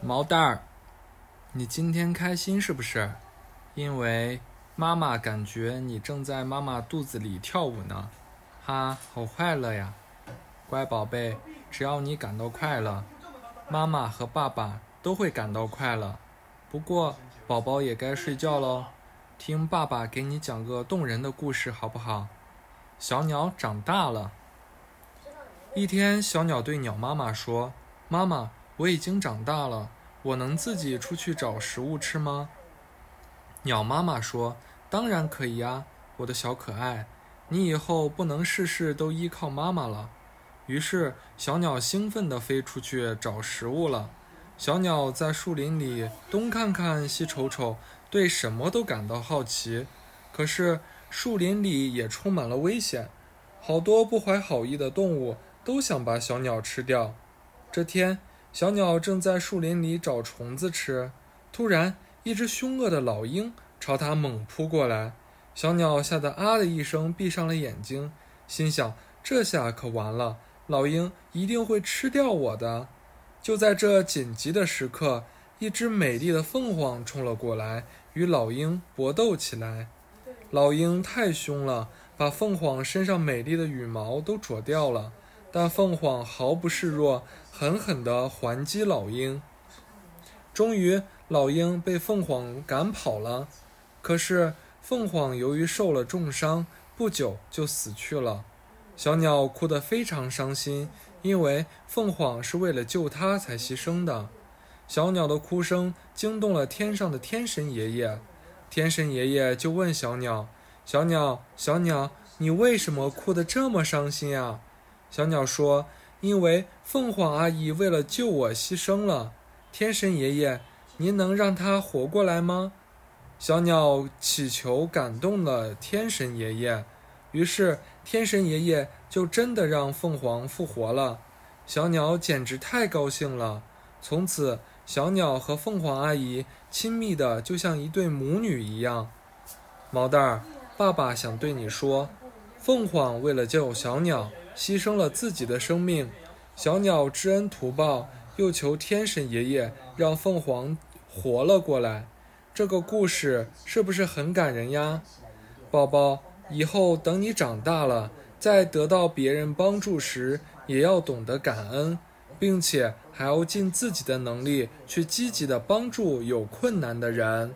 毛蛋儿，你今天开心是不是？因为妈妈感觉你正在妈妈肚子里跳舞呢，哈，好快乐呀！乖宝贝，只要你感到快乐，妈妈和爸爸都会感到快乐。不过，宝宝也该睡觉喽，听爸爸给你讲个动人的故事好不好？小鸟长大了。一天，小鸟对鸟妈妈说：“妈妈，我已经长大了，我能自己出去找食物吃吗？”鸟妈妈说：“当然可以呀，我的小可爱，你以后不能事事都依靠妈妈了。”于是，小鸟兴奋地飞出去找食物了。小鸟在树林里东看看西瞅瞅，对什么都感到好奇。可是，树林里也充满了危险，好多不怀好意的动物。都想把小鸟吃掉。这天，小鸟正在树林里找虫子吃，突然，一只凶恶的老鹰朝它猛扑过来。小鸟吓得啊的一声，闭上了眼睛，心想：这下可完了，老鹰一定会吃掉我的。就在这紧急的时刻，一只美丽的凤凰冲了过来，与老鹰搏斗起来。老鹰太凶了，把凤凰身上美丽的羽毛都啄掉了。但凤凰毫不示弱，狠狠地还击老鹰。终于，老鹰被凤凰赶跑了。可是，凤凰由于受了重伤，不久就死去了。小鸟哭得非常伤心，因为凤凰是为了救它才牺牲的。小鸟的哭声惊动了天上的天神爷爷，天神爷爷就问小鸟：“小鸟，小鸟，你为什么哭得这么伤心呀？”小鸟说：“因为凤凰阿姨为了救我牺牲了。天神爷爷，您能让她活过来吗？”小鸟祈求感动了天神爷爷，于是天神爷爷就真的让凤凰复活了。小鸟简直太高兴了。从此，小鸟和凤凰阿姨亲密的就像一对母女一样。毛蛋儿，爸爸想对你说，凤凰为了救小鸟。牺牲了自己的生命，小鸟知恩图报，又求天神爷爷让凤凰活了过来。这个故事是不是很感人呀，宝宝？以后等你长大了，在得到别人帮助时，也要懂得感恩，并且还要尽自己的能力去积极的帮助有困难的人。